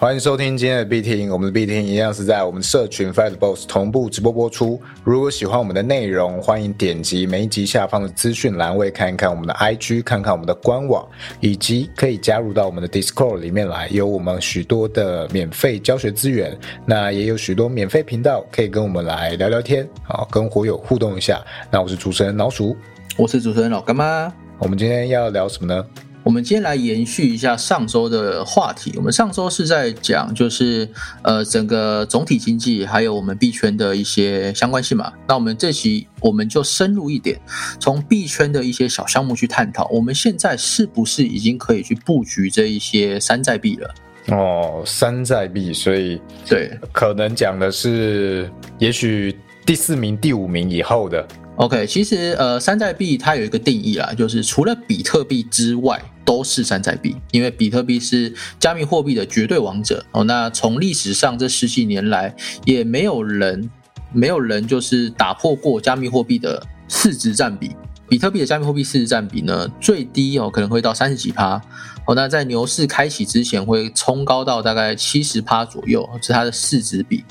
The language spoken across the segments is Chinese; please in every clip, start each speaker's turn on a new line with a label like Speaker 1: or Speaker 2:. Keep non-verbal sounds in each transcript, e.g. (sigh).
Speaker 1: 欢迎收听今天的 B 听，我们的 B 听一样是在我们社群 Fight Boss 同步直播播出。如果喜欢我们的内容，欢迎点击每一集下方的资讯栏位看一看我们的 IG，看看我们的官网，以及可以加入到我们的 Discord 里面来，有我们许多的免费教学资源，那也有许多免费频道可以跟我们来聊聊天，好跟火友互动一下。那我是主持人老鼠，
Speaker 2: 我是主持人老干妈。
Speaker 1: 我们今天要聊什么呢？
Speaker 2: 我们今天来延续一下上周的话题。我们上周是在讲，就是呃整个总体经济还有我们币圈的一些相关性嘛。那我们这期我们就深入一点，从币圈的一些小项目去探讨，我们现在是不是已经可以去布局这一些山寨币了？
Speaker 1: 哦，山寨币，所以
Speaker 2: 对，
Speaker 1: 可能讲的是，也许第四名、第五名以后的。
Speaker 2: OK，其实呃，山寨币它有一个定义啦，就是除了比特币之外都是山寨币，因为比特币是加密货币的绝对王者哦。那从历史上这十几年来，也没有人没有人就是打破过加密货币的市值占比。比特币的加密货币市值占比呢，最低哦可能会到三十几趴。哦，那在牛市开启之前会冲高到大概七十趴左右，是它的市值比。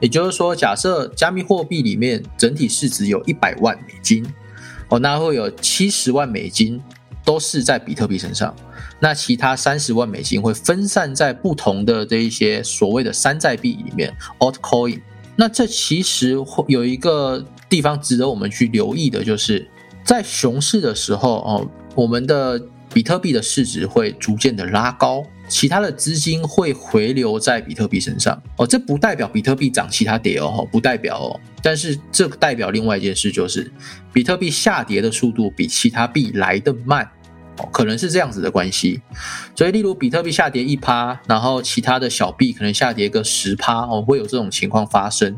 Speaker 2: 也就是说，假设加密货币里面整体市值有一百万美金，哦，那会有七十万美金都是在比特币身上，那其他三十万美金会分散在不同的这一些所谓的山寨币里面，altcoin。那这其实会有一个地方值得我们去留意的，就是在熊市的时候，哦，我们的。比特币的市值会逐渐的拉高，其他的资金会回流在比特币身上哦，这不代表比特币涨，其他跌哦，不代表哦，但是这代表另外一件事，就是比特币下跌的速度比其他币来得慢可能是这样子的关系。所以，例如比特币下跌一趴，然后其他的小币可能下跌个十趴哦，会有这种情况发生。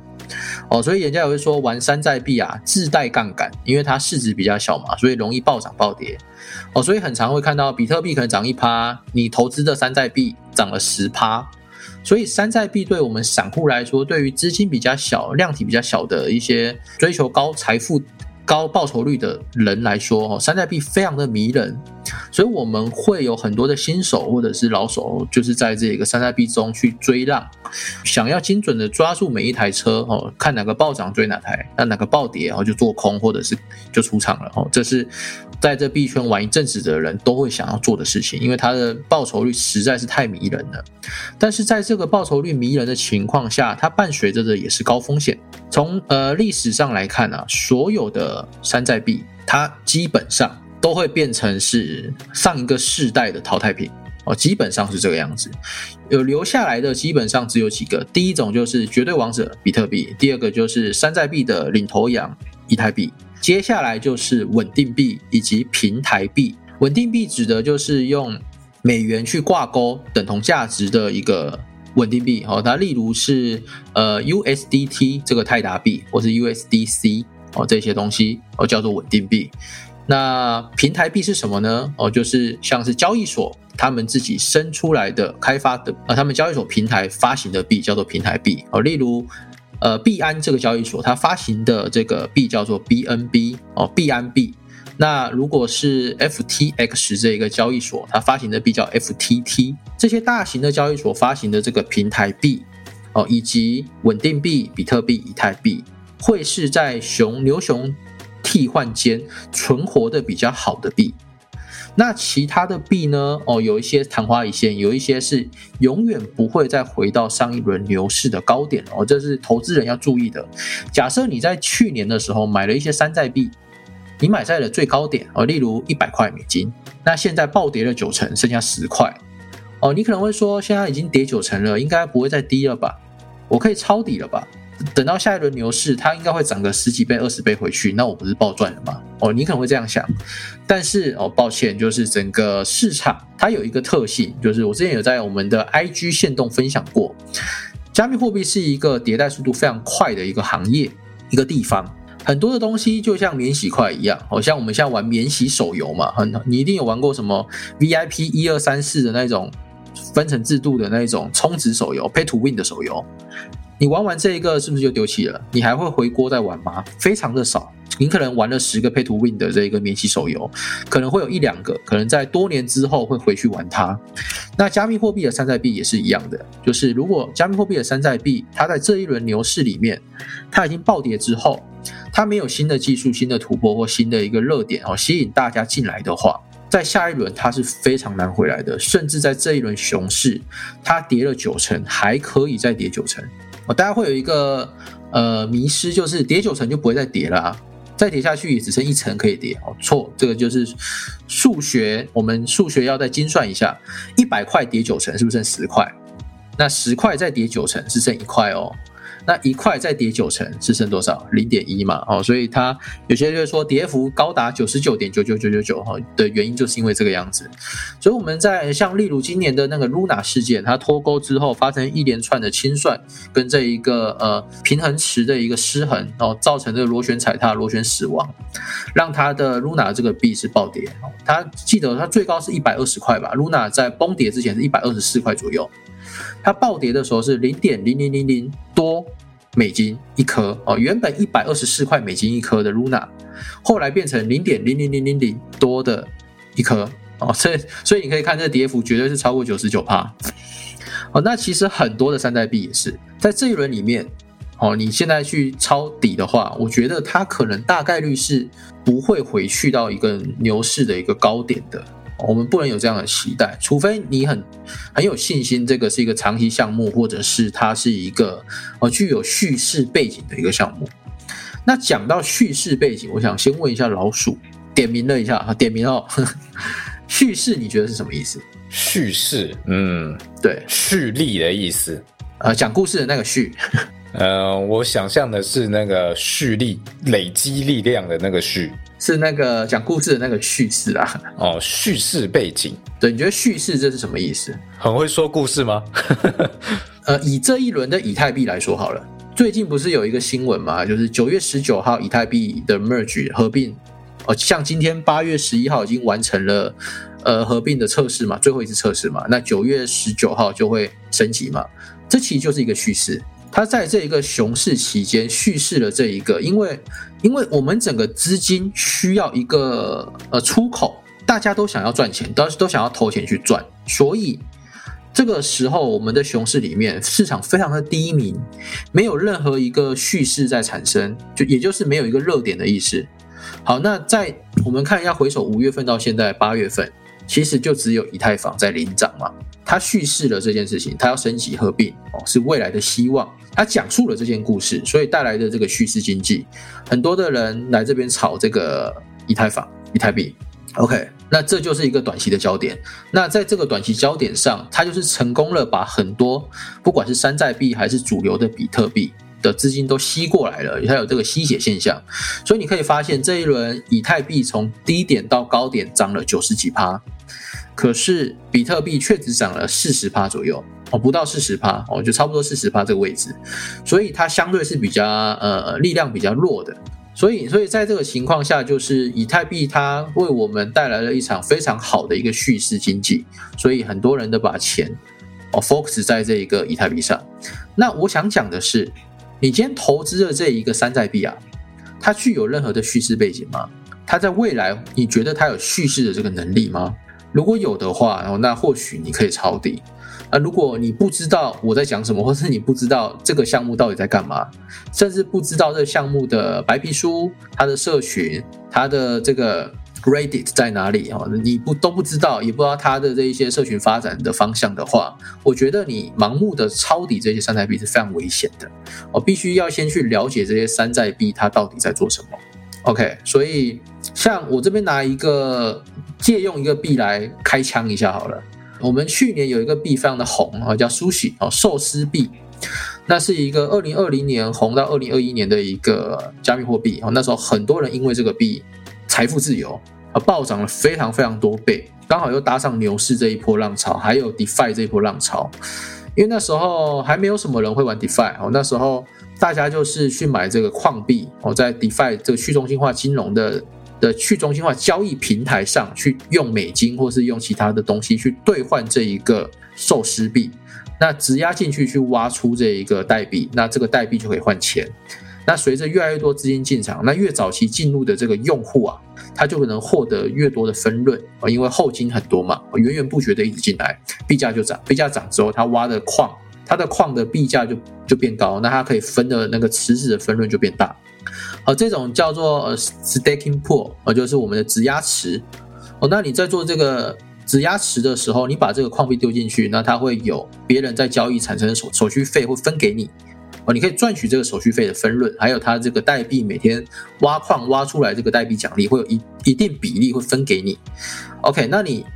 Speaker 2: 哦，所以人家也会说玩山寨币啊，自带杠杆，因为它市值比较小嘛，所以容易暴涨暴跌。哦，所以很常会看到比特币可能涨一趴，你投资的山寨币涨了十趴。所以山寨币对我们散户来说，对于资金比较小、量体比较小的一些追求高财富。高报酬率的人来说，哦，山寨币非常的迷人，所以我们会有很多的新手或者是老手，就是在这个山寨币中去追浪，想要精准的抓住每一台车，哦，看哪个暴涨追哪台，那哪个暴跌，然后就做空或者是就出场了，哦，这是在这币圈玩一阵子的人都会想要做的事情，因为它的报酬率实在是太迷人了。但是在这个报酬率迷人的情况下，它伴随着的也是高风险。从呃历史上来看啊，所有的山寨币，它基本上都会变成是上一个世代的淘汰品哦，基本上是这个样子。有留下来的基本上只有几个，第一种就是绝对王者比特币，第二个就是山寨币的领头羊以太币，接下来就是稳定币以及平台币。稳定币指的就是用美元去挂钩等同价值的一个。稳定币哦，它例如是呃 USDT 这个泰达币，或是 USDC 哦这些东西哦叫做稳定币。那平台币是什么呢？哦，就是像是交易所他们自己生出来的、开发的啊，他们交易所平台发行的币叫做平台币哦。例如呃币安这个交易所，它发行的这个币叫做 BNB 哦，币安币。那如果是 FTX 这一个交易所，它发行的币叫 FTT，这些大型的交易所发行的这个平台币，哦，以及稳定币比特币、以太币，会是在熊牛熊替换间存活的比较好的币。那其他的币呢？哦，有一些昙花一现，有一些是永远不会再回到上一轮牛市的高点哦，这是投资人要注意的。假设你在去年的时候买了一些山寨币。你买在了最高点哦，例如一百块美金，那现在暴跌了九成，剩下十块哦。你可能会说，现在已经跌九成了，应该不会再低了吧？我可以抄底了吧？等到下一轮牛市，它应该会涨个十几倍、二十倍回去，那我不是暴赚了吗？哦，你可能会这样想，但是哦，抱歉，就是整个市场它有一个特性，就是我之前有在我们的 IG 线动分享过，加密货币是一个迭代速度非常快的一个行业，一个地方。很多的东西就像免洗块一样，好像我们现在玩免洗手游嘛，很你一定有玩过什么 VIP 一二三四的那种分成制度的那种充值手游，Pay to Win 的手游。你玩完这一个是不是就丢弃了？你还会回锅再玩吗？非常的少，您可能玩了十个 Pay to Win 的这一个免息手游，可能会有一两个可能在多年之后会回去玩它。那加密货币的山寨币也是一样的，就是如果加密货币的山寨币它在这一轮牛市里面它已经暴跌之后，它没有新的技术、新的突破或新的一个热点哦吸引大家进来的话，在下一轮它是非常难回来的，甚至在这一轮熊市它跌了九成，还可以再跌九成。哦，大家会有一个呃迷失，就是跌九成就不会再跌了啊，再叠下去也只剩一层可以叠。哦，错，这个就是数学，我们数学要再精算一下，一百块叠九层是不是剩十块？那十块再叠九层是剩一块哦。那一块再跌九成是剩多少？零点一嘛，哦，所以它有些就是说跌幅高达九十九点九九九九九哈的原因就是因为这个样子。所以我们在像例如今年的那个 Luna 事件，它脱钩之后发生一连串的清算跟这一个呃平衡池的一个失衡，哦，造成这个螺旋踩踏、螺旋死亡，让它的 Luna 这个币是暴跌。它记得它最高是一百二十块吧？Luna 在崩跌之前是一百二十四块左右。它暴跌的时候是零点零零零零多美金一颗哦，原本一百二十四块美金一颗的 Luna，后来变成零点零零零零零多的一颗哦，所以所以你可以看这跌幅绝对是超过九十九帕哦。那其实很多的山寨币也是在这一轮里面哦，你现在去抄底的话，我觉得它可能大概率是不会回去到一个牛市的一个高点的。我们不能有这样的期待，除非你很很有信心，这个是一个长期项目，或者是它是一个呃具有叙事背景的一个项目。那讲到叙事背景，我想先问一下老鼠，点名了一下啊，点名哦。(laughs) 叙事你觉得是什么意思？
Speaker 1: 叙事，嗯，
Speaker 2: 对，
Speaker 1: 蓄力的意思。
Speaker 2: 呃，讲故事的那个叙。
Speaker 1: 呃，我想象的是那个蓄力、累积力量的那个蓄。
Speaker 2: 是那个讲故事的那个叙事啊。
Speaker 1: 哦，叙事背景。
Speaker 2: 对，你觉得叙事这是什么意思？
Speaker 1: 很会说故事吗？(laughs)
Speaker 2: 呃，以这一轮的以太币来说好了，最近不是有一个新闻嘛，就是九月十九号以太币的 merge 合并，哦，像今天八月十一号已经完成了呃合并的测试嘛，最后一次测试嘛，那九月十九号就会升级嘛，这其实就是一个叙事。它在这一个熊市期间蓄势了这一个，因为因为我们整个资金需要一个呃出口，大家都想要赚钱，都都想要投钱去赚，所以这个时候我们的熊市里面市场非常的低迷，没有任何一个蓄势在产生，就也就是没有一个热点的意思。好，那在我们看一下回首五月份到现在八月份，其实就只有以太坊在领涨嘛。它叙事了这件事情，它要升级合并哦，是未来的希望。它讲述了这件故事，所以带来的这个叙事经济，很多的人来这边炒这个以太坊、以太币。OK，那这就是一个短期的焦点。那在这个短期焦点上，它就是成功了，把很多不管是山寨币还是主流的比特币的资金都吸过来了，它有这个吸血现象。所以你可以发现，这一轮以太币从低点到高点涨了九十几趴。可是比特币却只涨了四十趴左右哦，不到四十趴哦，就差不多四十趴这个位置，所以它相对是比较呃力量比较弱的，所以所以在这个情况下，就是以太币它为我们带来了一场非常好的一个叙事经济，所以很多人都把钱哦 focus 在这一个以太币上。那我想讲的是，你今天投资的这一个山寨币啊，它具有任何的叙事背景吗？它在未来你觉得它有叙事的这个能力吗？如果有的话，那或许你可以抄底。啊，如果你不知道我在讲什么，或是你不知道这个项目到底在干嘛，甚至不知道这个项目的白皮书、它的社群、它的这个 Reddit 在哪里啊，你不都不知道，也不知道它的这一些社群发展的方向的话，我觉得你盲目的抄底这些山寨币是非常危险的。我必须要先去了解这些山寨币它到底在做什么。OK，所以像我这边拿一个。借用一个币来开枪一下好了。我们去年有一个币非常的红啊，叫 Sushi 哦，寿司币。那是一个二零二零年红到二零二一年的一个加密货币哦。那时候很多人因为这个币财富自由啊，暴涨了非常非常多倍，刚好又搭上牛市这一波浪潮，还有 DeFi 这一波浪潮。因为那时候还没有什么人会玩 DeFi 哦，那时候大家就是去买这个矿币哦，在 DeFi 这个去中心化金融的。的去中心化交易平台上去用美金或是用其他的东西去兑换这一个寿司币，那质押进去去挖出这一个代币，那这个代币就可以换钱。那随着越来越多资金进场，那越早期进入的这个用户啊，他就可能获得越多的分润啊，因为后金很多嘛，源源不绝的一直进来，币价就涨，币价涨之后，他挖的矿，它的矿的币价就就变高，那他可以分的那个池子的分润就变大。好，这种叫做呃 staking pool 啊，就是我们的质押池。哦，那你在做这个质押池的时候，你把这个矿币丢进去，那它会有别人在交易产生的手手续费会分给你。哦，你可以赚取这个手续费的分润，还有它这个代币每天挖矿挖出来这个代币奖励会有一一定比例会分给你。OK，那你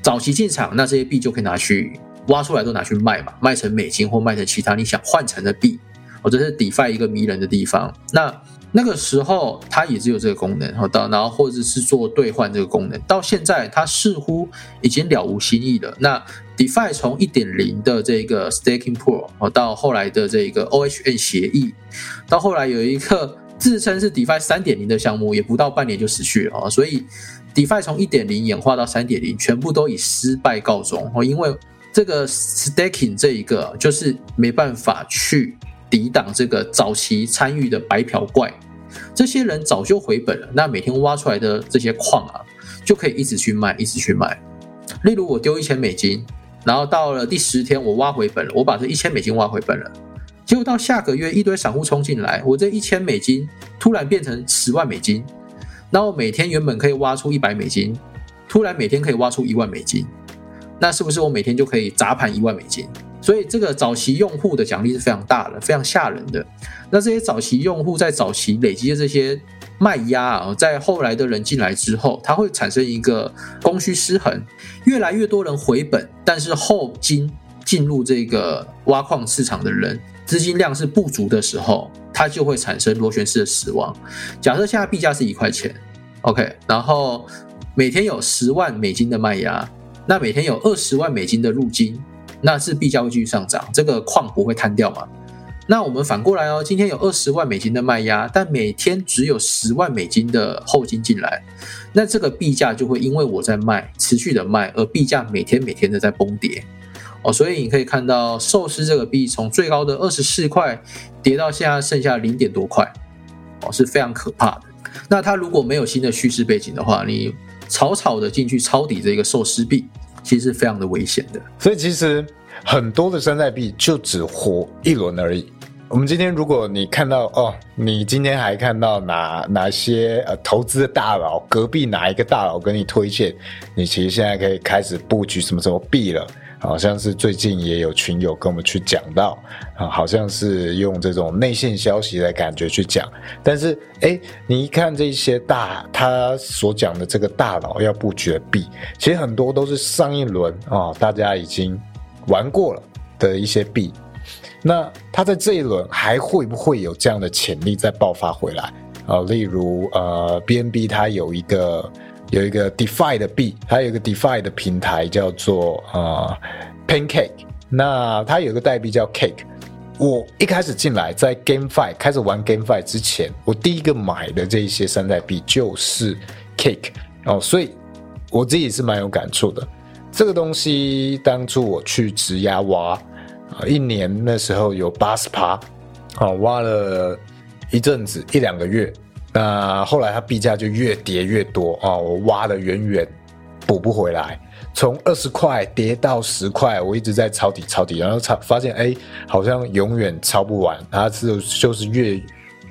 Speaker 2: 早期进场，那这些币就可以拿去挖出来都拿去卖嘛，卖成美金或卖成其他你想换成的币。哦，这是 DeFi 一个迷人的地方。那那个时候它也只有这个功能，哦到然后或者是做兑换这个功能，到现在它似乎已经了无新意了。那 DeFi 从一点零的这个 Staking Pool 哦，到后来的这个 OHN 协议，到后来有一个自称是 DeFi 三点零的项目，也不到半年就死去了啊。所以 DeFi 从一点零演化到三点零，全部都以失败告终哦，因为这个 Staking 这一个就是没办法去。抵挡这个早期参与的白嫖怪，这些人早就回本了。那每天挖出来的这些矿啊，就可以一直去卖，一直去卖。例如我丢一千美金，然后到了第十天我挖回本了，我把这一千美金挖回本了。结果到下个月一堆散户冲进来，我这一千美金突然变成十万美金。那我每天原本可以挖出一百美金，突然每天可以挖出一万美金。那是不是我每天就可以砸盘一万美金？所以这个早期用户的奖励是非常大的，非常吓人的。那这些早期用户在早期累积的这些卖压啊，在后来的人进来之后，它会产生一个供需失衡，越来越多人回本，但是后金进入这个挖矿市场的人资金量是不足的时候，它就会产生螺旋式的死亡。假设现在币价是一块钱，OK，然后每天有十万美金的卖压，那每天有二十万美金的入金。那是币价会继续上涨，这个矿不会摊掉嘛？那我们反过来哦，今天有二十万美金的卖压，但每天只有十万美金的后金进来，那这个币价就会因为我在卖，持续的卖，而币价每天每天的在崩跌哦。所以你可以看到，寿司这个币从最高的二十四块跌到现在剩下零点多块哦，是非常可怕的。那它如果没有新的叙事背景的话，你草草的进去抄底这个寿司币。其实是非常的危险的，
Speaker 1: 所以其实很多的山寨币就只活一轮而已。我们今天如果你看到哦，你今天还看到哪哪些呃投资的大佬，隔壁哪一个大佬跟你推荐，你其实现在可以开始布局什么什么币了。好像是最近也有群友跟我们去讲到啊，好像是用这种内线消息的感觉去讲，但是哎，你一看这些大他所讲的这个大佬要布局的币，其实很多都是上一轮啊大家已经玩过了的一些币，那他在这一轮还会不会有这样的潜力再爆发回来啊？例如呃，BNB 它有一个。有一个 DeFi 的币，它有一个 DeFi 的平台叫做呃 Pancake，那它有一个代币叫 Cake。我一开始进来在 GameFi 开始玩 GameFi 之前，我第一个买的这一些山寨币就是 Cake 哦，所以我自己是蛮有感触的。这个东西当初我去直押挖啊，一年那时候有八十趴，啊，挖了一阵子一两个月。那后来它币价就越跌越多啊！我挖的远远补不回来，从二十块跌到十块，我一直在抄底抄底，然后抄发现哎，好像永远抄不完，它是就是越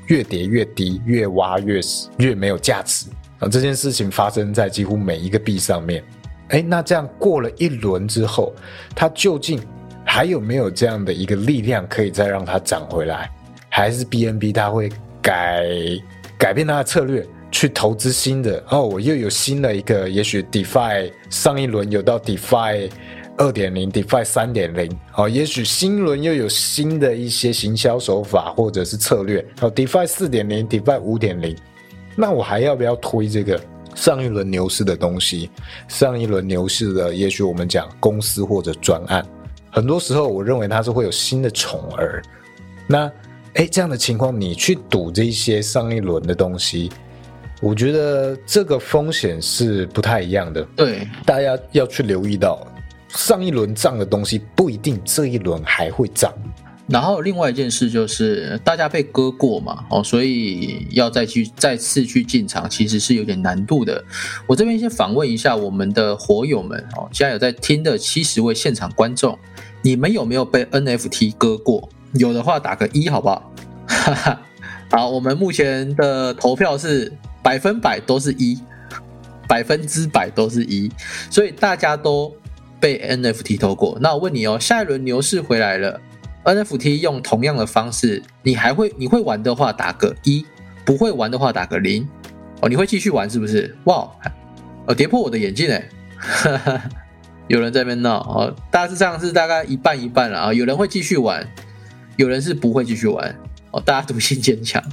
Speaker 1: 越跌越低，越挖越越没有价值啊！这件事情发生在几乎每一个币上面。哎，那这样过了一轮之后，它究竟还有没有这样的一个力量可以再让它涨回来？还是 BNB 它会改？改变他的策略，去投资新的。哦，我又有新的一个，也许 DeFi 上一轮有到 DeFi 二点零，DeFi 三点零，哦，也许新轮又有新的一些行销手法或者是策略，哦，DeFi 四点零，DeFi 五点零，那我还要不要推这个上一轮牛市的东西？上一轮牛市的，也许我们讲公司或者专案，很多时候我认为它是会有新的宠儿，那。哎，这样的情况，你去赌这些上一轮的东西，我觉得这个风险是不太一样的。
Speaker 2: 对，
Speaker 1: 大家要去留意到，上一轮涨的东西不一定这一轮还会涨。
Speaker 2: 然后另外一件事就是大家被割过嘛，哦，所以要再去再次去进场，其实是有点难度的。我这边先访问一下我们的火友们哦，现在有在听的七十位现场观众，你们有没有被 NFT 割过？有的话打个一好不好？哈哈，好，我们目前的投票是百分百都是一，百分之百都是一，所以大家都被 NFT 投过。那我问你哦，下一轮牛市回来了，NFT 用同样的方式，你还会你会玩的话打个一，不会玩的话打个零。哦，你会继续玩是不是？哇，哦，跌破我的眼镜哎，(laughs) 有人在那边闹哦，大致上是大概一半一半了啊，有人会继续玩，有人是不会继续玩。哦，大家独性坚强。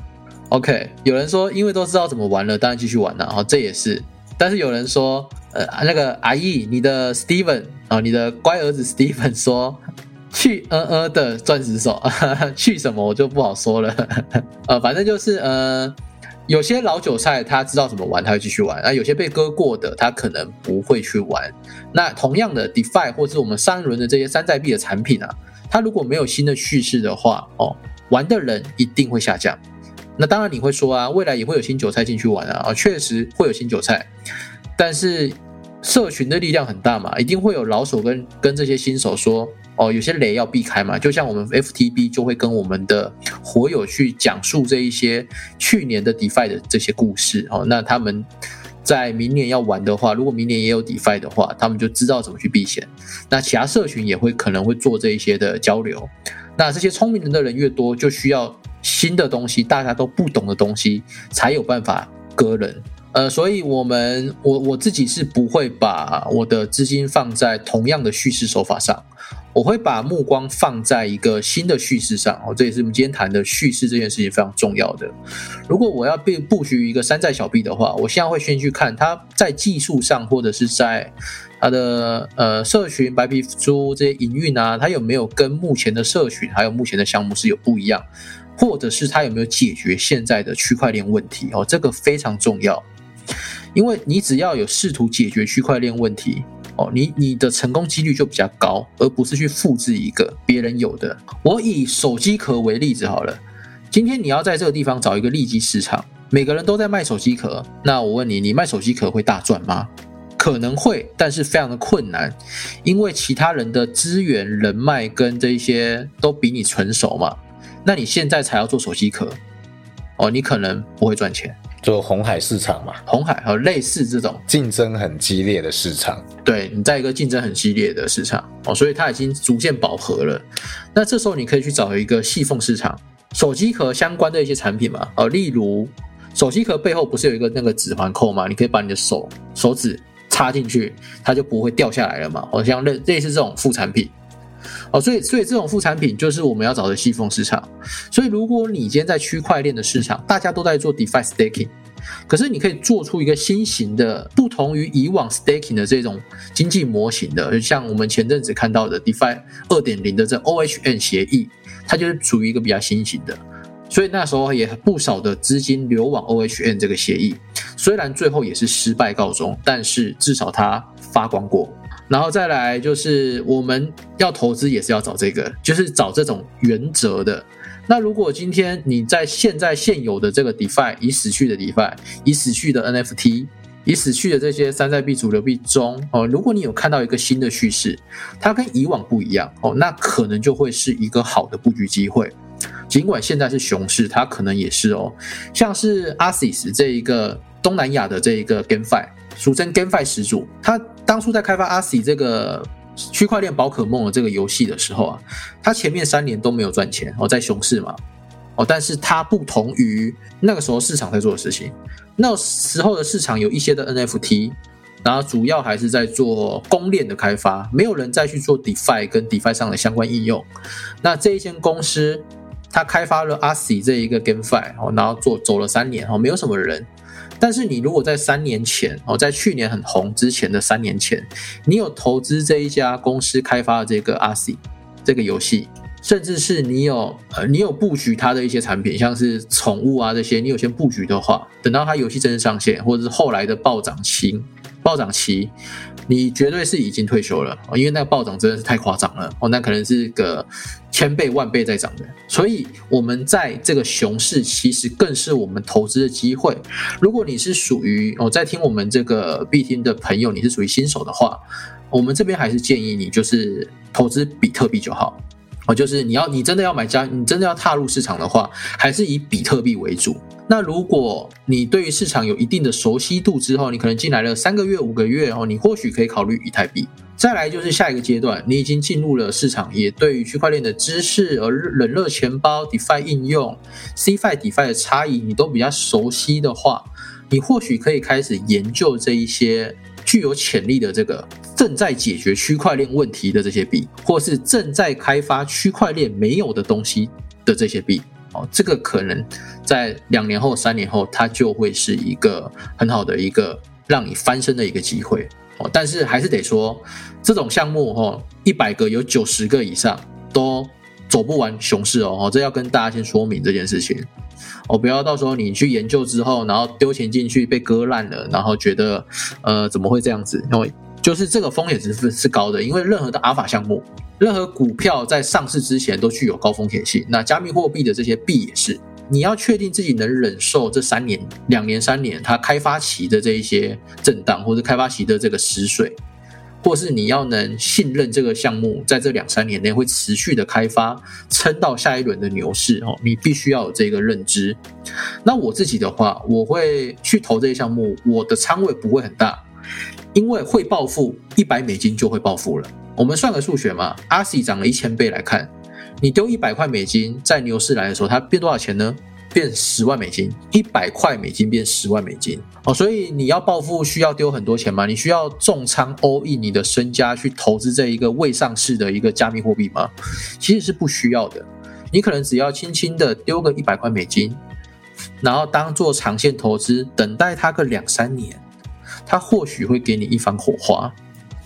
Speaker 2: OK，有人说因为都知道怎么玩了，当然继续玩了。哦，这也是。但是有人说，呃，那个阿姨，你的 Steven 啊，你的乖儿子 Steven 说去呃呃的钻石手，(laughs) 去什么我就不好说了。(laughs) 呃，反正就是呃，有些老韭菜他知道怎么玩，他会继续玩；那有些被割过的，他可能不会去玩。那同样的，DeFi 或是我们上一轮的这些山寨币的产品啊，它如果没有新的叙事的话，哦。玩的人一定会下降，那当然你会说啊，未来也会有新韭菜进去玩啊，啊，确实会有新韭菜，但是社群的力量很大嘛，一定会有老手跟跟这些新手说，哦，有些雷要避开嘛，就像我们 FTB 就会跟我们的火友去讲述这一些去年的 DeFi 的这些故事哦，那他们在明年要玩的话，如果明年也有 DeFi 的话，他们就知道怎么去避险，那其他社群也会可能会做这一些的交流。那这些聪明人的人越多，就需要新的东西，大家都不懂的东西，才有办法割人。呃，所以我们我我自己是不会把我的资金放在同样的叙事手法上，我会把目光放在一个新的叙事上。哦，这也是我们今天谈的叙事这件事情非常重要的。如果我要被布局一个山寨小币的话，我现在会先去看它在技术上，或者是在。它的呃社群白皮书这些营运啊，它有没有跟目前的社群还有目前的项目是有不一样，或者是它有没有解决现在的区块链问题哦？这个非常重要，因为你只要有试图解决区块链问题哦，你你的成功几率就比较高，而不是去复制一个别人有的。我以手机壳为例子好了，今天你要在这个地方找一个利基市场，每个人都在卖手机壳，那我问你，你卖手机壳会大赚吗？可能会，但是非常的困难，因为其他人的资源、人脉跟这些都比你成熟嘛。那你现在才要做手机壳，哦，你可能不会赚钱。
Speaker 1: 做红海市场嘛，
Speaker 2: 红海和类似这种
Speaker 1: 竞争很激烈的市场。
Speaker 2: 对你在一个竞争很激烈的市场哦，所以它已经逐渐饱和了。那这时候你可以去找一个细缝市场，手机壳相关的一些产品嘛，呃，例如手机壳背后不是有一个那个指环扣吗？你可以把你的手手指。插进去，它就不会掉下来了嘛？好像类类似这种副产品，哦，所以所以这种副产品就是我们要找的细分市场。所以如果你今天在区块链的市场，大家都在做 DeFi staking，可是你可以做出一个新型的、不同于以往 staking 的这种经济模型的，像我们前阵子看到的 DeFi 二点零的这 OHN 协议，它就是属于一个比较新型的。所以那时候也不少的资金流往 OHN 这个协议，虽然最后也是失败告终，但是至少它发光过。然后再来就是我们要投资也是要找这个，就是找这种原则的。那如果今天你在现在现有的这个 DeFi 已死去的 DeFi，已死去的 NFT，已死去的这些山寨币、主流币中哦，如果你有看到一个新的叙事，它跟以往不一样哦，那可能就会是一个好的布局机会。尽管现在是熊市，它可能也是哦。像是 Asis 这一个东南亚的这一个 GameFi，俗称 GameFi 始祖，他当初在开发 Asis 这个区块链宝可梦的这个游戏的时候啊，他前面三年都没有赚钱哦，在熊市嘛哦，但是它不同于那个时候市场在做的事情，那时候的市场有一些的 NFT，然后主要还是在做公链的开发，没有人再去做 DeFi 跟 DeFi 上的相关应用，那这一间公司。他开发了 ASI 这一个 GameFi 哦，然后做走了三年哦，没有什么人。但是你如果在三年前哦，在去年很红之前的三年前，你有投资这一家公司开发的这个 R C，这个游戏，甚至是你有呃你有布局它的一些产品，像是宠物啊这些，你有先布局的话，等到它游戏正式上线，或者是后来的暴涨期，暴涨期。你绝对是已经退休了因为那个暴涨真的是太夸张了哦，那可能是个千倍万倍在涨的。所以，我们在这个熊市，其实更是我们投资的机会。如果你是属于我在听我们这个必听的朋友，你是属于新手的话，我们这边还是建议你就是投资比特币就好。哦，就是你要你真的要买加，你真的要踏入市场的话，还是以比特币为主。那如果你对于市场有一定的熟悉度之后，你可能进来了三个月、五个月哦，你或许可以考虑以太币。再来就是下一个阶段，你已经进入了市场，也对于区块链的知识、而冷热钱包、DeFi 应用、CFI、DeFi 的差异，你都比较熟悉的话，你或许可以开始研究这一些。具有潜力的这个正在解决区块链问题的这些币，或是正在开发区块链没有的东西的这些币，哦，这个可能在两年后、三年后，它就会是一个很好的一个让你翻身的一个机会哦。但是还是得说，这种项目哦，一百个有九十个以上都走不完熊市哦，这要跟大家先说明这件事情。哦，不要到时候你去研究之后，然后丢钱进去被割烂了，然后觉得，呃，怎么会这样子？因为就是这个风险值是是高的，因为任何的阿尔法项目，任何股票在上市之前都具有高风险性。那加密货币的这些币也是，你要确定自己能忍受这三年、两年、三年它开发期的这一些震荡，或者开发期的这个死水。或是你要能信任这个项目，在这两三年内会持续的开发，撑到下一轮的牛市哦，你必须要有这个认知。那我自己的话，我会去投这些项目，我的仓位不会很大，因为会暴富，一百美金就会暴富了。我们算个数学嘛，阿西涨了一千倍来看，你丢一百块美金，在牛市来的时候，它变多少钱呢？变十万美金，一百块美金变十万美金哦，所以你要暴富需要丢很多钱吗？你需要重仓 all in 你的身家去投资这一个未上市的一个加密货币吗？其实是不需要的，你可能只要轻轻的丢个一百块美金，然后当做长线投资，等待它个两三年，它或许会给你一番火花。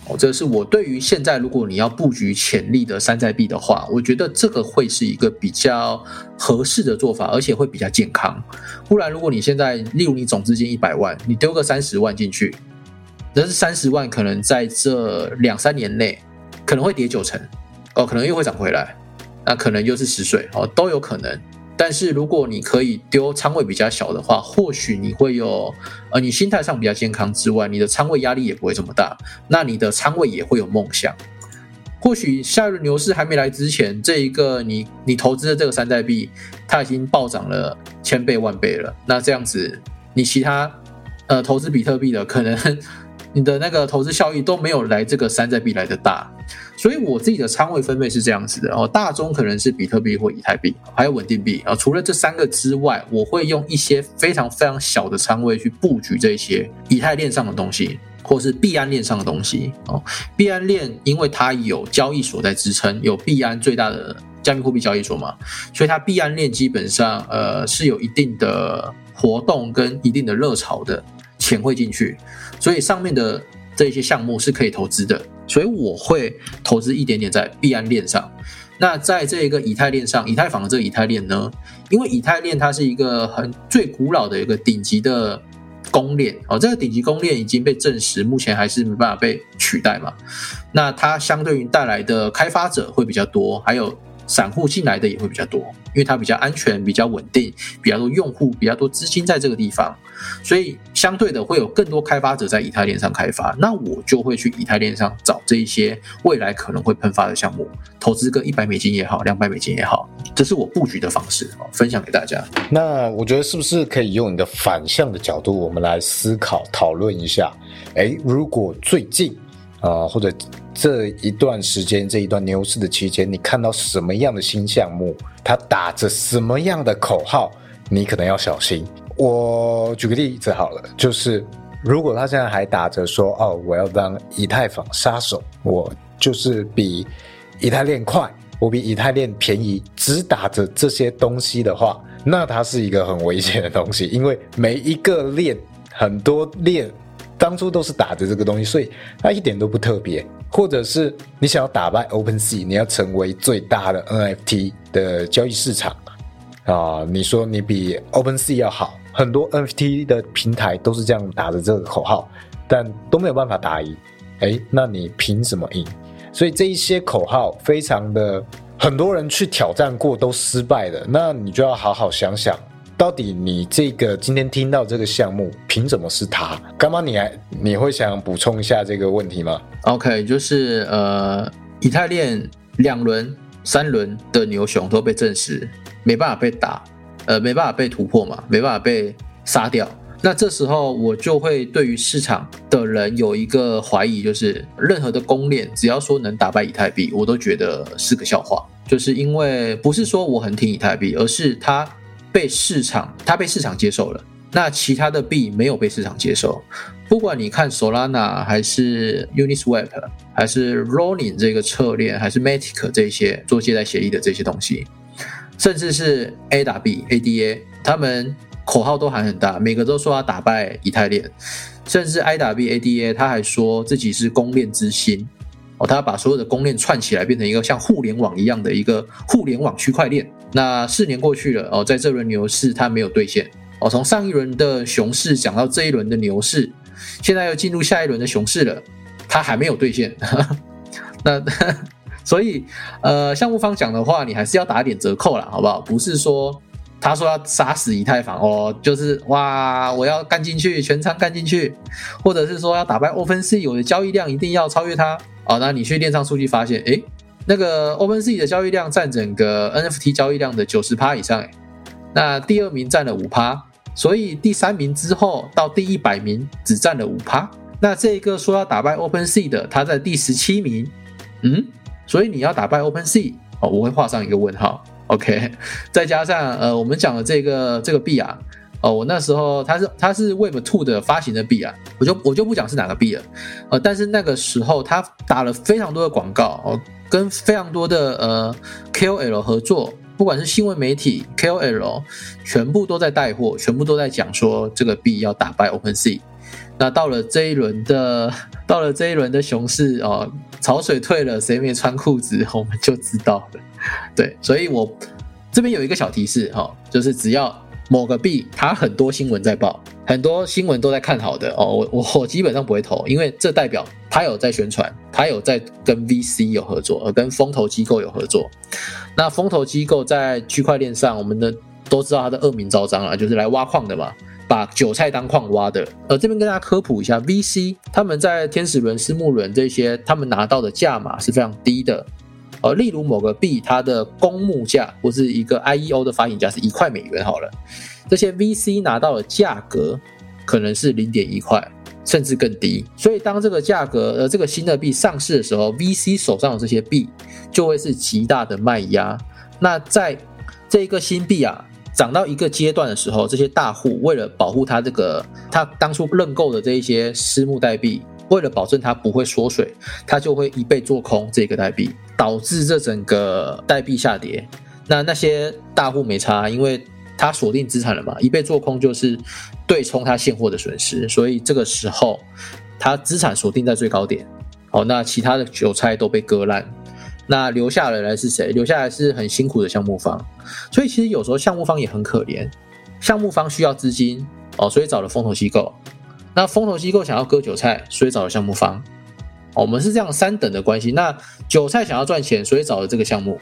Speaker 2: 哦，这是我对于现在，如果你要布局潜力的山寨币的话，我觉得这个会是一个比较合适的做法，而且会比较健康。不然，如果你现在，例如你总资金一百万，你丢个三十万进去，但是三十万可能在这两三年内可能会跌九成，哦，可能又会涨回来，那可能又是十岁，哦，都有可能。但是如果你可以丢仓位比较小的话，或许你会有，呃，你心态上比较健康之外，你的仓位压力也不会这么大，那你的仓位也会有梦想。或许下一轮牛市还没来之前，这一个你你投资的这个山寨币，它已经暴涨了千倍万倍了。那这样子，你其他呃投资比特币的可能。(laughs) 你的那个投资效益都没有来这个山寨币来的大，所以我自己的仓位分配是这样子的哦，大中可能是比特币或以太币，还有稳定币啊。除了这三个之外，我会用一些非常非常小的仓位去布局这些以太链上的东西，或是币安链上的东西哦。币安链因为它有交易所在支撑，有币安最大的加密货币交易所嘛，所以它币安链基本上呃是有一定的活动跟一定的热潮的。钱会进去，所以上面的这些项目是可以投资的，所以我会投资一点点在币安链上。那在这个以太链上，以太坊的这个以太链呢，因为以太链它是一个很最古老的一个顶级的公链哦，这个顶级公链已经被证实，目前还是没办法被取代嘛。那它相对于带来的开发者会比较多，还有。散户进来的也会比较多，因为它比较安全、比较稳定、比较多用户、比较多资金在这个地方，所以相对的会有更多开发者在以太链上开发。那我就会去以太链上找这一些未来可能会喷发的项目，投资个一百美金也好，两百美金也好，这是我布局的方式分享给大家。
Speaker 1: 那我觉得是不是可以用你的反向的角度，我们来思考讨论一下？哎，如果最近啊，或者这一段时间，这一段牛市的期间，你看到什么样的新项目？它打着什么样的口号？你可能要小心。我举个例子好了，就是如果他现在还打着说：“哦，我要当以太坊杀手，我就是比以太链快，我比以太链便宜”，只打着这些东西的话，那它是一个很危险的东西，因为每一个链，很多链。当初都是打着这个东西，所以它一点都不特别。或者是你想要打败 OpenSea，你要成为最大的 NFT 的交易市场啊！你说你比 OpenSea 要好，很多 NFT 的平台都是这样打着这个口号，但都没有办法打赢。哎，那你凭什么赢？所以这一些口号非常的很多人去挑战过都失败的，那你就要好好想想，到底你这个今天听到这个项目，凭什么是他？干妈，你还你会想补充一下这个问题吗
Speaker 2: ？OK，就是呃，以太链两轮、三轮的牛熊都被证实没办法被打，呃，没办法被突破嘛，没办法被杀掉。那这时候我就会对于市场的人有一个怀疑，就是任何的公链只要说能打败以太币，我都觉得是个笑话。就是因为不是说我很挺以太币，而是它被市场它被市场接受了，那其他的币没有被市场接受。不管你看 Solana 还是 Uniswap 还是 Rolling 这个侧链，还是 Matic 这些做借贷协议的这些东西，甚至是 A 打 B ADA，他们。口号都喊很大，每个都说要打败以太链，甚至 I W A D A 他还说自己是公链之星他把所有的公链串起来，变成一个像互联网一样的一个互联网区块链。那四年过去了哦，在这轮牛市它没有兑现哦，从上一轮的熊市讲到这一轮的牛市，现在又进入下一轮的熊市了，它还没有兑现。(laughs) 那 (laughs) 所以呃，项目方讲的话，你还是要打点折扣了，好不好？不是说。他说要杀死以太坊哦，就是哇，我要干进去，全仓干进去，或者是说要打败 OpenSea，我的交易量一定要超越它哦。那你去链上数据发现，诶，那个 OpenSea 的交易量占整个 NFT 交易量的九十趴以上，诶，那第二名占了五趴，所以第三名之后到第一百名只占了五趴。那这个说要打败 OpenSea 的，他在第十七名，嗯，所以你要打败 OpenSea 哦，我会画上一个问号。OK，再加上呃，我们讲的这个这个币啊，哦，我那时候它是它是 Web Two 的发行的币啊，我就我就不讲是哪个币了，呃，但是那个时候它打了非常多的广告哦，跟非常多的呃 KOL 合作，不管是新闻媒体 KOL，全部都在带货，全部都在讲说这个币要打败 OpenSea。那到了这一轮的，到了这一轮的熊市哦，潮水退了，谁没穿裤子，我们就知道了。对，所以我这边有一个小提示哈，就是只要某个币它很多新闻在报，很多新闻都在看好的哦，我我我基本上不会投，因为这代表它有在宣传，它有在跟 VC 有合作，跟风投机构有合作。那风投机构在区块链上，我们的都知道它的恶名昭彰啊，就是来挖矿的嘛。把韭菜当矿挖的，呃，这边跟大家科普一下，VC 他们在天使轮、私募轮这些，他们拿到的价码是非常低的，呃，例如某个币它的公募价或是一个 IEO 的发行价是一块美元好了，这些 VC 拿到的价格可能是零点一块，甚至更低，所以当这个价格呃这个新的币上市的时候，VC 手上的这些币就会是极大的卖压，那在这一个新币啊。涨到一个阶段的时候，这些大户为了保护他这个他当初认购的这一些私募代币，为了保证它不会缩水，他就会一倍做空这个代币，导致这整个代币下跌。那那些大户没差，因为他锁定资产了嘛，一被做空就是对冲他现货的损失，所以这个时候他资产锁定在最高点。哦，那其他的韭菜都被割烂。那留下来的是谁？留下来是很辛苦的项目方，所以其实有时候项目方也很可怜。项目方需要资金哦，所以找了风投机构。那风投机构想要割韭菜，所以找了项目方。我们是这样三等的关系。那韭菜想要赚钱，所以找了这个项目。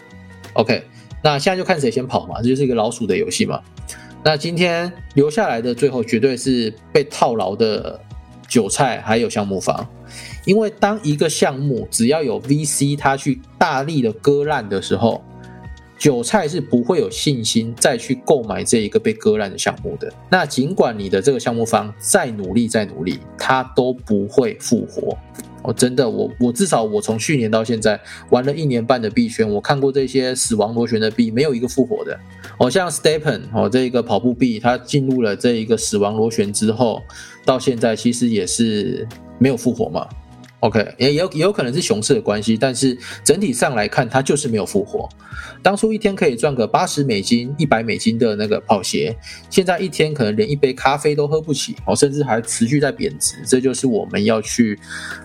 Speaker 2: OK，那现在就看谁先跑嘛，这就是一个老鼠的游戏嘛。那今天留下来的最后绝对是被套牢的韭菜，还有项目方。因为当一个项目只要有 VC 他去大力的割烂的时候，韭菜是不会有信心再去购买这一个被割烂的项目的。那尽管你的这个项目方再努力再努力，他都不会复活。哦，真的，我我至少我从去年到现在玩了一年半的币圈，我看过这些死亡螺旋的币，没有一个复活的。哦，像 Stepen 哦，这一个跑步币，它进入了这一个死亡螺旋之后，到现在其实也是没有复活嘛。OK，也有也有可能是熊市的关系，但是整体上来看，它就是没有复活。当初一天可以赚个八十美金、一百美金的那个跑鞋，现在一天可能连一杯咖啡都喝不起哦，甚至还持续在贬值。这就是我们要去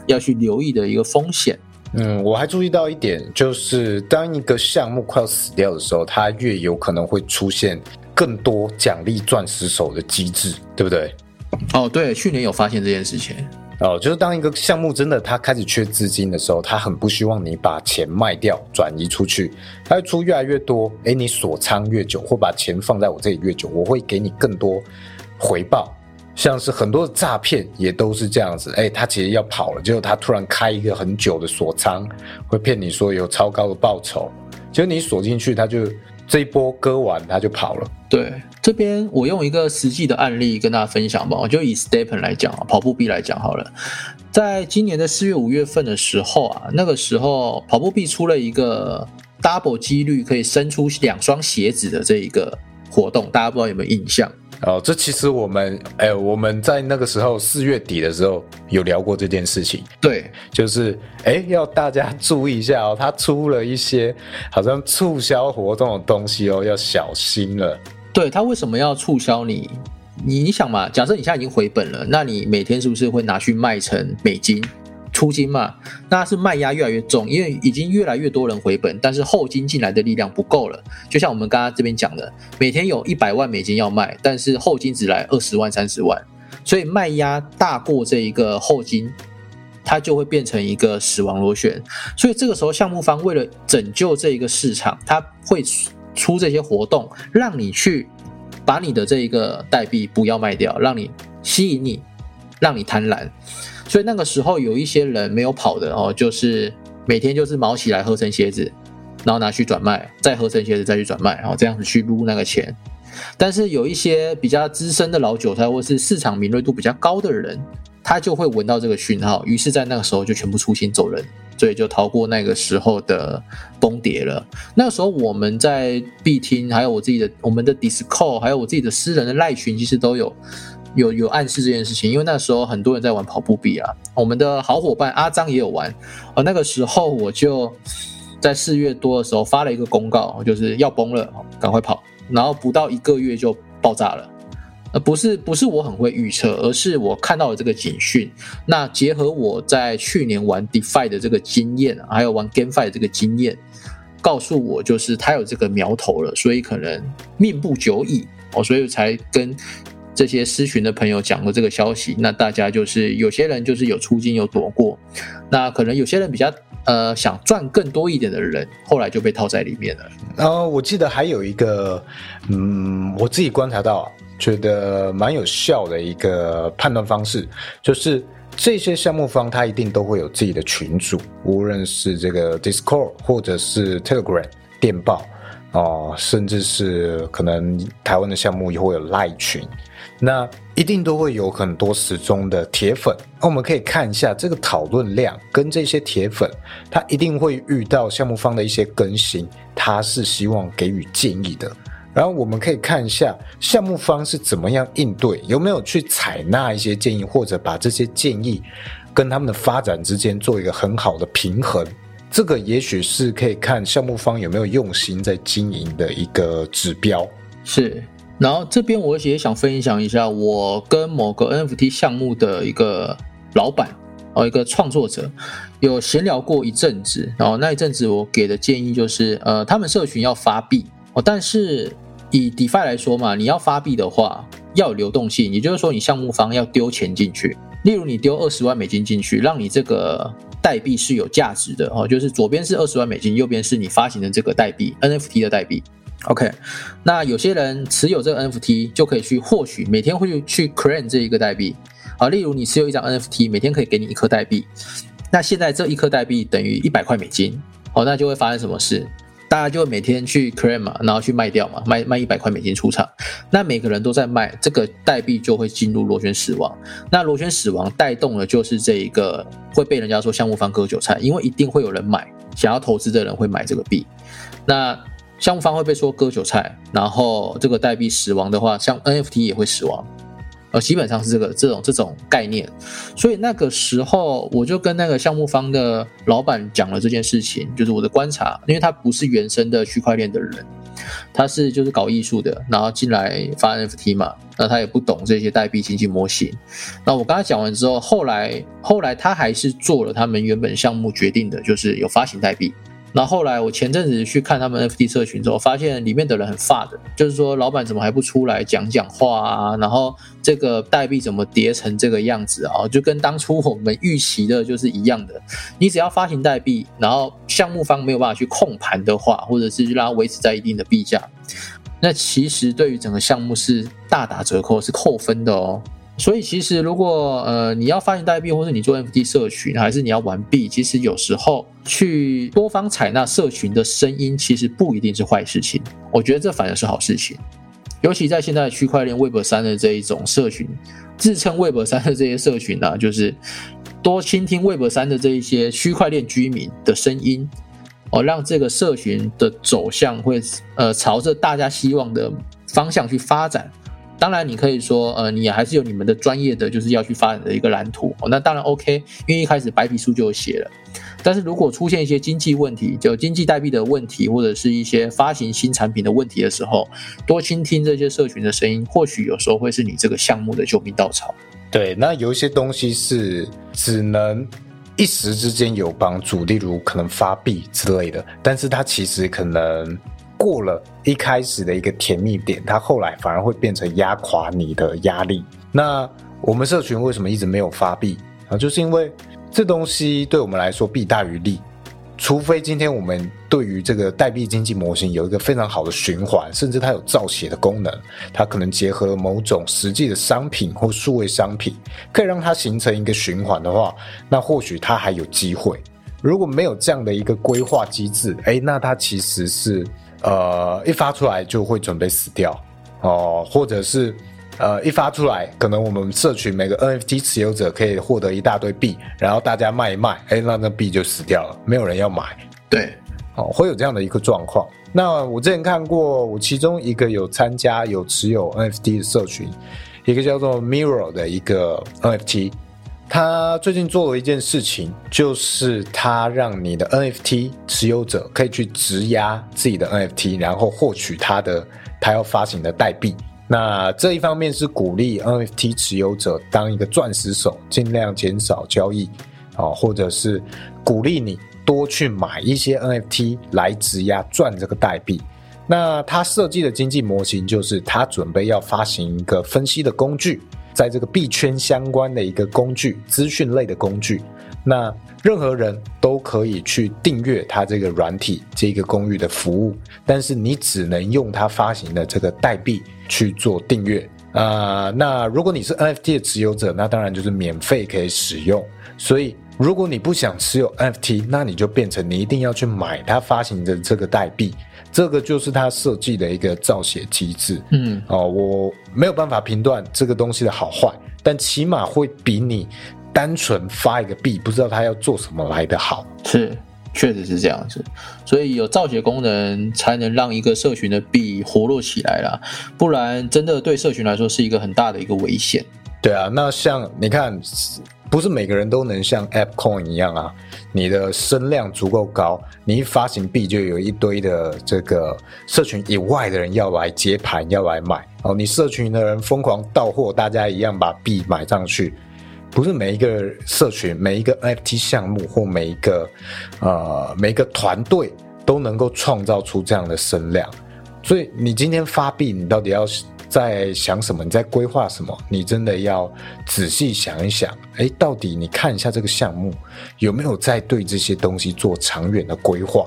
Speaker 2: 要去留意的一个风险。
Speaker 1: 嗯，我还注意到一点，就是当一个项目快要死掉的时候，它越有可能会出现更多奖励钻石手的机制，对不对？
Speaker 2: 哦，对，去年有发现这件事情。
Speaker 1: 哦，就是当一个项目真的它开始缺资金的时候，他很不希望你把钱卖掉转移出去，他会出越来越多，哎，你锁仓越久或把钱放在我这里越久，我会给你更多回报。像是很多的诈骗也都是这样子，哎，他其实要跑了，结果他突然开一个很久的锁仓，会骗你说有超高的报酬，结果你锁进去，他就这一波割完他就跑了。
Speaker 2: 对，这边我用一个实际的案例跟大家分享吧，我就以 Stepen 来讲啊，跑步币来讲好了，在今年的四月五月份的时候啊，那个时候跑步币出了一个 double 几率可以生出两双鞋子的这一个活动，大家不知道有没有印象？
Speaker 1: 哦，这其实我们，哎，我们在那个时候四月底的时候有聊过这件事情。
Speaker 2: 对，
Speaker 1: 就是，哎，要大家注意一下哦，他出了一些好像促销活动的东西哦，要小心了。
Speaker 2: 对他为什么要促销你？你你想嘛，假设你现在已经回本了，那你每天是不是会拿去卖成美金？出金嘛，那是卖压越来越重，因为已经越来越多人回本，但是后金进来的力量不够了。就像我们刚刚这边讲的，每天有一百万美金要卖，但是后金只来二十万、三十万，所以卖压大过这一个后金，它就会变成一个死亡螺旋。所以这个时候，项目方为了拯救这一个市场，他会出这些活动，让你去把你的这一个代币不要卖掉，让你吸引你，让你贪婪。所以那个时候有一些人没有跑的哦，就是每天就是毛起来合成鞋子，然后拿去转卖，再合成鞋子再去转卖，然后这样子去撸那个钱。但是有一些比较资深的老韭菜，或是市场敏锐度比较高的人，他就会闻到这个讯号，于是在那个时候就全部出心走人，所以就逃过那个时候的崩跌了。那个时候我们在必听，还有我自己的我们的 Discord，还有我自己的私人的赖群，其实都有。有有暗示这件事情，因为那时候很多人在玩跑步币啊，我们的好伙伴阿张也有玩，而那个时候我就在四月多的时候发了一个公告，就是要崩了，赶快跑，然后不到一个月就爆炸了，呃，不是不是我很会预测，而是我看到了这个警讯，那结合我在去年玩 DeFi 的这个经验，还有玩 GameFi 的这个经验，告诉我就是他有这个苗头了，所以可能命不久矣，哦，所以才跟。这些私群的朋友讲过这个消息，那大家就是有些人就是有出金有躲过，那可能有些人比较呃想赚更多一点的人，后来就被套在里面了。
Speaker 1: 然后我记得还有一个，嗯，我自己观察到觉得蛮有效的一个判断方式，就是这些项目方他一定都会有自己的群组，无论是这个 Discord 或者是 Telegram 电报哦，甚至是可能台湾的项目也会有赖群。那一定都会有很多时钟的铁粉，那我们可以看一下这个讨论量跟这些铁粉，他一定会遇到项目方的一些更新，他是希望给予建议的。然后我们可以看一下项目方是怎么样应对，有没有去采纳一些建议，或者把这些建议跟他们的发展之间做一个很好的平衡。这个也许是可以看项目方有没有用心在经营的一个指标。
Speaker 2: 是。然后这边我也想分享一下，我跟某个 NFT 项目的一个老板哦，一个创作者有闲聊过一阵子。然后那一阵子我给的建议就是，呃，他们社群要发币哦，但是以 DeFi 来说嘛，你要发币的话要有流动性，也就是说你项目方要丢钱进去，例如你丢二十万美金进去，让你这个代币是有价值的哦，就是左边是二十万美金，右边是你发行的这个代币 NFT 的代币。OK，那有些人持有这个 NFT 就可以去获取，每天会去 claim 这一个代币啊。例如你持有一张 NFT，每天可以给你一颗代币。那现在这一颗代币等于一百块美金，哦，那就会发生什么事？大家就会每天去 claim 嘛，然后去卖掉嘛，卖卖一百块美金出场。那每个人都在卖，这个代币就会进入螺旋死亡。那螺旋死亡带动的就是这一个会被人家说项目方割韭菜，因为一定会有人买，想要投资的人会买这个币。那项目方会被说割韭菜，然后这个代币死亡的话，像 NFT 也会死亡，呃，基本上是这个这种这种概念。所以那个时候我就跟那个项目方的老板讲了这件事情，就是我的观察，因为他不是原生的区块链的人，他是就是搞艺术的，然后进来发 NFT 嘛，那他也不懂这些代币经济模型。那我跟他讲完之后，后来后来他还是做了他们原本项目决定的，就是有发行代币。然后后来我前阵子去看他们 FT 社群之后，发现里面的人很发的，就是说老板怎么还不出来讲讲话啊？然后这个代币怎么跌成这个样子啊？就跟当初我们预期的就是一样的。你只要发行代币，然后项目方没有办法去控盘的话，或者是让它维持在一定的币价，那其实对于整个项目是大打折扣，是扣分的哦。所以其实，如果呃你要发行代币，或是你做 NFT 社群，还是你要玩币，其实有时候去多方采纳社群的声音，其实不一定是坏事情。我觉得这反而是好事情。尤其在现在区块链 Web 三的这一种社群，自称 Web 三的这些社群呢，就是多倾听 Web 三的这一些区块链居民的声音，哦，让这个社群的走向会呃朝着大家希望的方向去发展。当然，你可以说，呃，你还是有你们的专业的，就是要去发展的一个蓝图。哦，那当然 OK，因为一开始白皮书就有写了。但是如果出现一些经济问题，就经济代币的问题，或者是一些发行新产品的问题的时候，多倾听这些社群的声音，或许有时候会是你这个项目的救命稻草。
Speaker 1: 对，那有一些东西是只能一时之间有帮助，例如可能发币之类的，但是它其实可能。过了一开始的一个甜蜜点，它后来反而会变成压垮你的压力。那我们社群为什么一直没有发币啊？就是因为这东西对我们来说弊大于利。除非今天我们对于这个代币经济模型有一个非常好的循环，甚至它有造血的功能，它可能结合某种实际的商品或数位商品，可以让它形成一个循环的话，那或许它还有机会。如果没有这样的一个规划机制，哎，那它其实是。呃，一发出来就会准备死掉哦，或者是呃，一发出来，可能我们社群每个 NFT 持有者可以获得一大堆币，然后大家卖一卖，哎，那那币就死掉了，没有人要买。
Speaker 2: 对，
Speaker 1: 哦，会有这样的一个状况。那我之前看过，我其中一个有参加有持有 NFT 的社群，一个叫做 Mirror 的一个 NFT。他最近做了一件事情，就是他让你的 NFT 持有者可以去质押自己的 NFT，然后获取他的他要发行的代币。那这一方面是鼓励 NFT 持有者当一个钻石手，尽量减少交易啊，或者是鼓励你多去买一些 NFT 来质押赚这个代币。那他设计的经济模型就是他准备要发行一个分析的工具。在这个币圈相关的一个工具，资讯类的工具，那任何人都可以去订阅它这个软体这个公寓的服务，但是你只能用它发行的这个代币去做订阅啊。那如果你是 NFT 的持有者，那当然就是免费可以使用。所以如果你不想持有 NFT，那你就变成你一定要去买它发行的这个代币。这个就是他设计的一个造血机制，嗯，哦，我没有办法评断这个东西的好坏，但起码会比你单纯发一个币，不知道他要做什么来的好。
Speaker 2: 是，确实是这样子，所以有造血功能才能让一个社群的币活络起来啦，不然真的对社群来说是一个很大的一个危险。
Speaker 1: 对啊，那像你看。不是每个人都能像 AppCoin 一样啊，你的声量足够高，你一发行币就有一堆的这个社群以外的人要来接盘，要来买哦。你社群的人疯狂到货，大家一样把币买上去。不是每一个社群、每一个 NFT 项目或每一个呃每一个团队都能够创造出这样的声量。所以你今天发币，你到底要？在想什么？你在规划什么？你真的要仔细想一想。哎，到底你看一下这个项目有没有在对这些东西做长远的规划？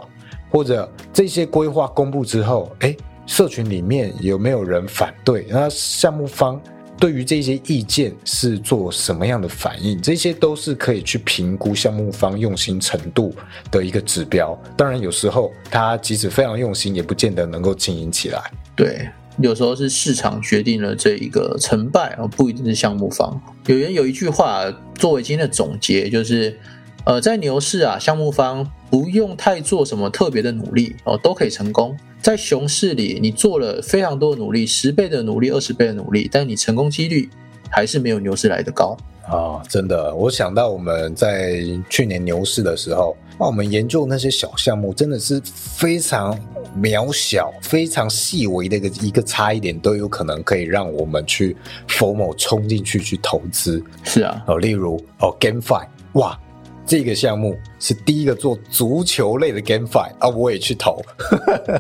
Speaker 1: 或者这些规划公布之后，哎，社群里面有没有人反对？那项目方对于这些意见是做什么样的反应？这些都是可以去评估项目方用心程度的一个指标。当然，有时候他即使非常用心，也不见得能够经营起来。
Speaker 2: 对。有时候是市场决定了这一个成败，而不一定是项目方。有人有一句话作为今天的总结，就是，呃，在牛市啊，项目方不用太做什么特别的努力哦，都可以成功。在熊市里，你做了非常多努力，十倍的努力，二十倍的努力，但你成功几率还是没有牛市来的高。
Speaker 1: 啊，真的，我想到我们在去年牛市的时候，那我们研究那些小项目，真的是非常渺小、非常细微的一个一个差一点，都有可能可以让我们去否某冲进去去投资。
Speaker 2: 是啊，
Speaker 1: 哦，例如哦，GameFi，哇，这个项目是第一个做足球类的 GameFi 啊，我也去投。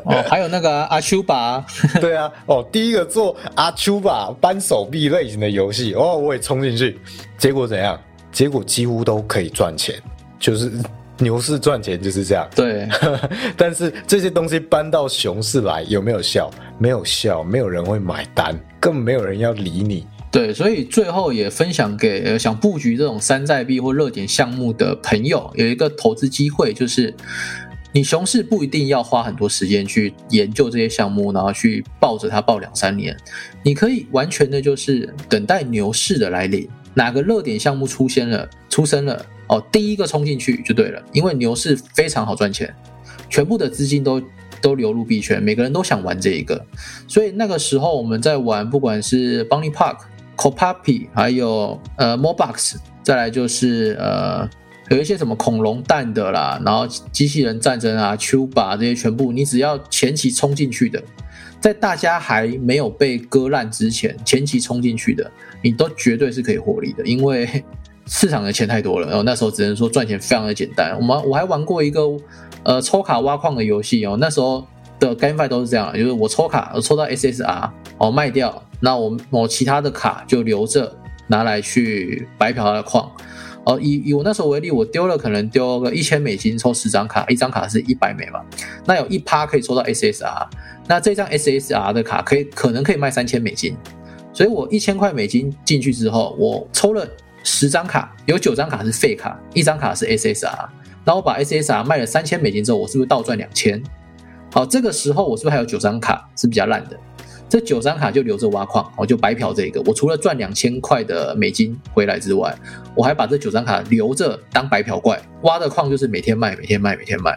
Speaker 2: 哦，(laughs) 还有那个阿丘巴，
Speaker 1: 对啊，哦，第一个做阿丘巴扳手臂类型的游戏，哦，我也冲进去，结果怎样？结果几乎都可以赚钱，就是牛市赚钱就是这样。
Speaker 2: 对，(laughs)
Speaker 1: 但是这些东西搬到熊市来有没有效？没有效，没有人会买单，根本没有人要理你。
Speaker 2: 对，所以最后也分享给呃想布局这种山寨币或热点项目的朋友，有一个投资机会，就是你熊市不一定要花很多时间去研究这些项目，然后去抱着它抱两三年，你可以完全的就是等待牛市的来临，哪个热点项目出现了、出生了，哦，第一个冲进去就对了，因为牛市非常好赚钱，全部的资金都。都流入币圈，每个人都想玩这一个，所以那个时候我们在玩，不管是 Bunny Park。Copapi，还有呃 Mobox，再来就是呃有一些什么恐龙蛋的啦，然后机器人战争啊、Cuba 这些全部，你只要前期冲进去的，在大家还没有被割烂之前，前期冲进去的，你都绝对是可以获利的，因为市场的钱太多了。然后那时候只能说赚钱非常的简单。我们我还玩过一个呃抽卡挖矿的游戏哦，那时候的 GameFi 都是这样，就是我抽卡，我抽到 SSR，哦卖掉。那我我其他的卡就留着，拿来去白嫖他的矿。哦，以以我那时候为例，我丢了可能丢个一千美金抽十张卡，一张卡是一百美嘛。那有一趴可以抽到 SSR，那这张 SSR 的卡可以可能可以卖三千美金。所以我一千块美金进去之后，我抽了十张卡，有九张卡是废卡，一张卡是 SSR。那我把 SSR 卖了三千美金之后，我是不是倒赚两千？好，这个时候我是不是还有九张卡是比较烂的？这九张卡就留着挖矿，我就白嫖这个。我除了赚两千块的美金回来之外，我还把这九张卡留着当白嫖怪，挖的矿就是每天卖，每天卖，每天卖。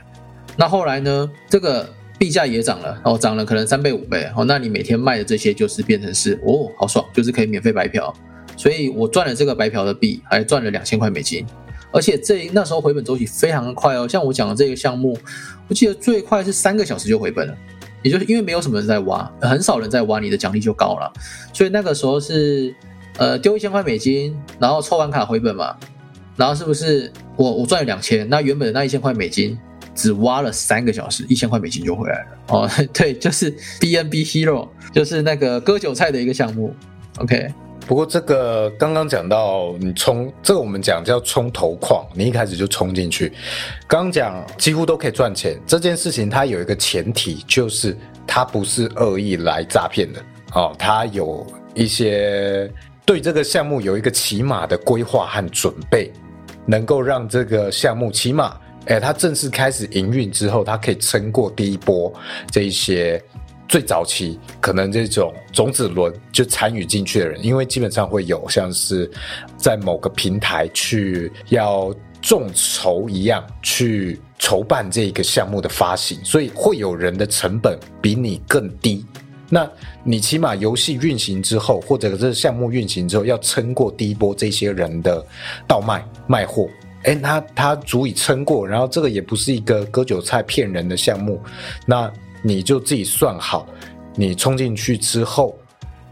Speaker 2: 那后来呢，这个币价也涨了，哦，涨了可能三倍五倍，哦，那你每天卖的这些就是变成是，哦，好爽，就是可以免费白嫖。所以我赚了这个白嫖的币，还赚了两千块美金，而且这那时候回本周期非常的快哦，像我讲的这个项目，我记得最快是三个小时就回本了。也就是因为没有什么人在挖，很少人在挖，你的奖励就高了。所以那个时候是，呃，丢一千块美金，然后抽完卡回本嘛，然后是不是我我赚了两千？那原本的那一千块美金只挖了三个小时，一千块美金就回来了。哦，对，就是 B N B Hero，就是那个割韭菜的一个项目。OK。
Speaker 1: 不过这个刚刚讲到你冲，这个我们讲叫冲头矿，你一开始就冲进去。刚讲几乎都可以赚钱，这件事情它有一个前提，就是它不是恶意来诈骗的哦，它有一些对这个项目有一个起码的规划和准备，能够让这个项目起码，哎，它正式开始营运之后，它可以撑过第一波这一些。最早期可能这种种子轮就参与进去的人，因为基本上会有像是在某个平台去要众筹一样去筹办这一个项目的发行，所以会有人的成本比你更低。那你起码游戏运行之后，或者这项目运行之后，要撑过第一波这些人的倒卖卖货，哎，他他足以撑过，然后这个也不是一个割韭菜骗人的项目，那。你就自己算好，你冲进去之后，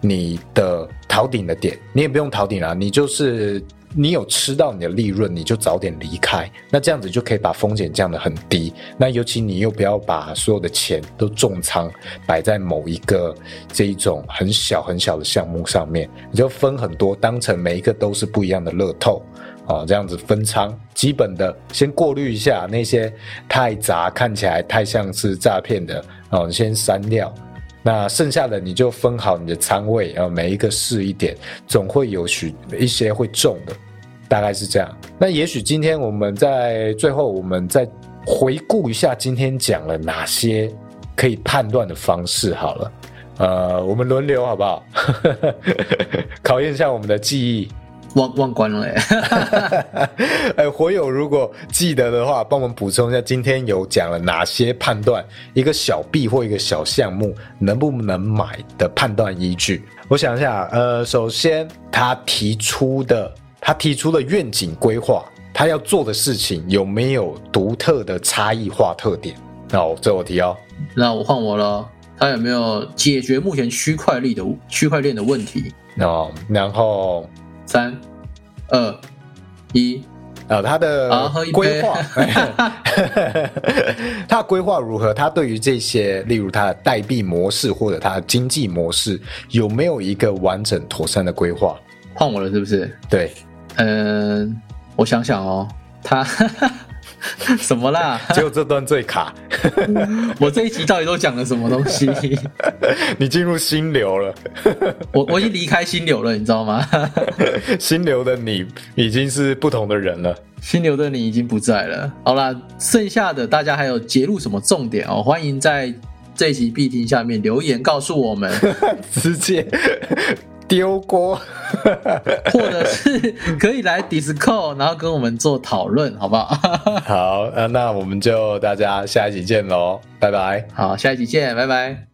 Speaker 1: 你的逃顶的点，你也不用逃顶了，你就是你有吃到你的利润，你就早点离开，那这样子就可以把风险降得很低。那尤其你又不要把所有的钱都重仓摆在某一个这一种很小很小的项目上面，你就分很多，当成每一个都是不一样的乐透。哦，这样子分仓，基本的先过滤一下那些太杂、看起来太像是诈骗的哦，你先删掉。那剩下的你就分好你的仓位，然后每一个试一点，总会有许一些会中的，大概是这样。那也许今天我们在最后，我们再回顾一下今天讲了哪些可以判断的方式。好了，呃，我们轮流好不好？(laughs) 考验一下我们的记忆。
Speaker 2: 忘忘关了
Speaker 1: 哎！(laughs) 哎，火友如果记得的话，帮我们补充一下，今天有讲了哪些判断一个小币或一个小项目能不能买的判断依据？我想一下，呃，首先他提出的他提出的愿景规划，他要做的事情有没有独特的差异化特点？那我这我提哦。
Speaker 2: 那我换我了，他有没有解决目前区块链的区块链的问题？
Speaker 1: 哦，然后。
Speaker 2: 三、二、一，
Speaker 1: 呃，他的规划，(laughs) 他的规划如何？他对于这些，例如他的代币模式或者他的经济模式，有没有一个完整妥善的规划？
Speaker 2: 换我了，是不是？
Speaker 1: 对，
Speaker 2: 嗯，我想想哦，他。(laughs) 什么啦？
Speaker 1: 只有这段最卡。(laughs)
Speaker 2: 我这一集到底都讲了什么东西？(laughs)
Speaker 1: 你进入心流了。
Speaker 2: 我我已经离开心流了，你知道吗？
Speaker 1: 心流的你已经是不同的人了。
Speaker 2: 心流的你已经不在了。好啦，剩下的大家还有截录什么重点哦？欢迎在这一集必听下面留言告诉我们。
Speaker 1: 直接。丢锅，(laughs)
Speaker 2: 或者是可以来 Discord，然后跟我们做讨论，好不好？
Speaker 1: 好，那那我们就大家下一集见喽，拜拜。
Speaker 2: 好，下一集见，拜拜。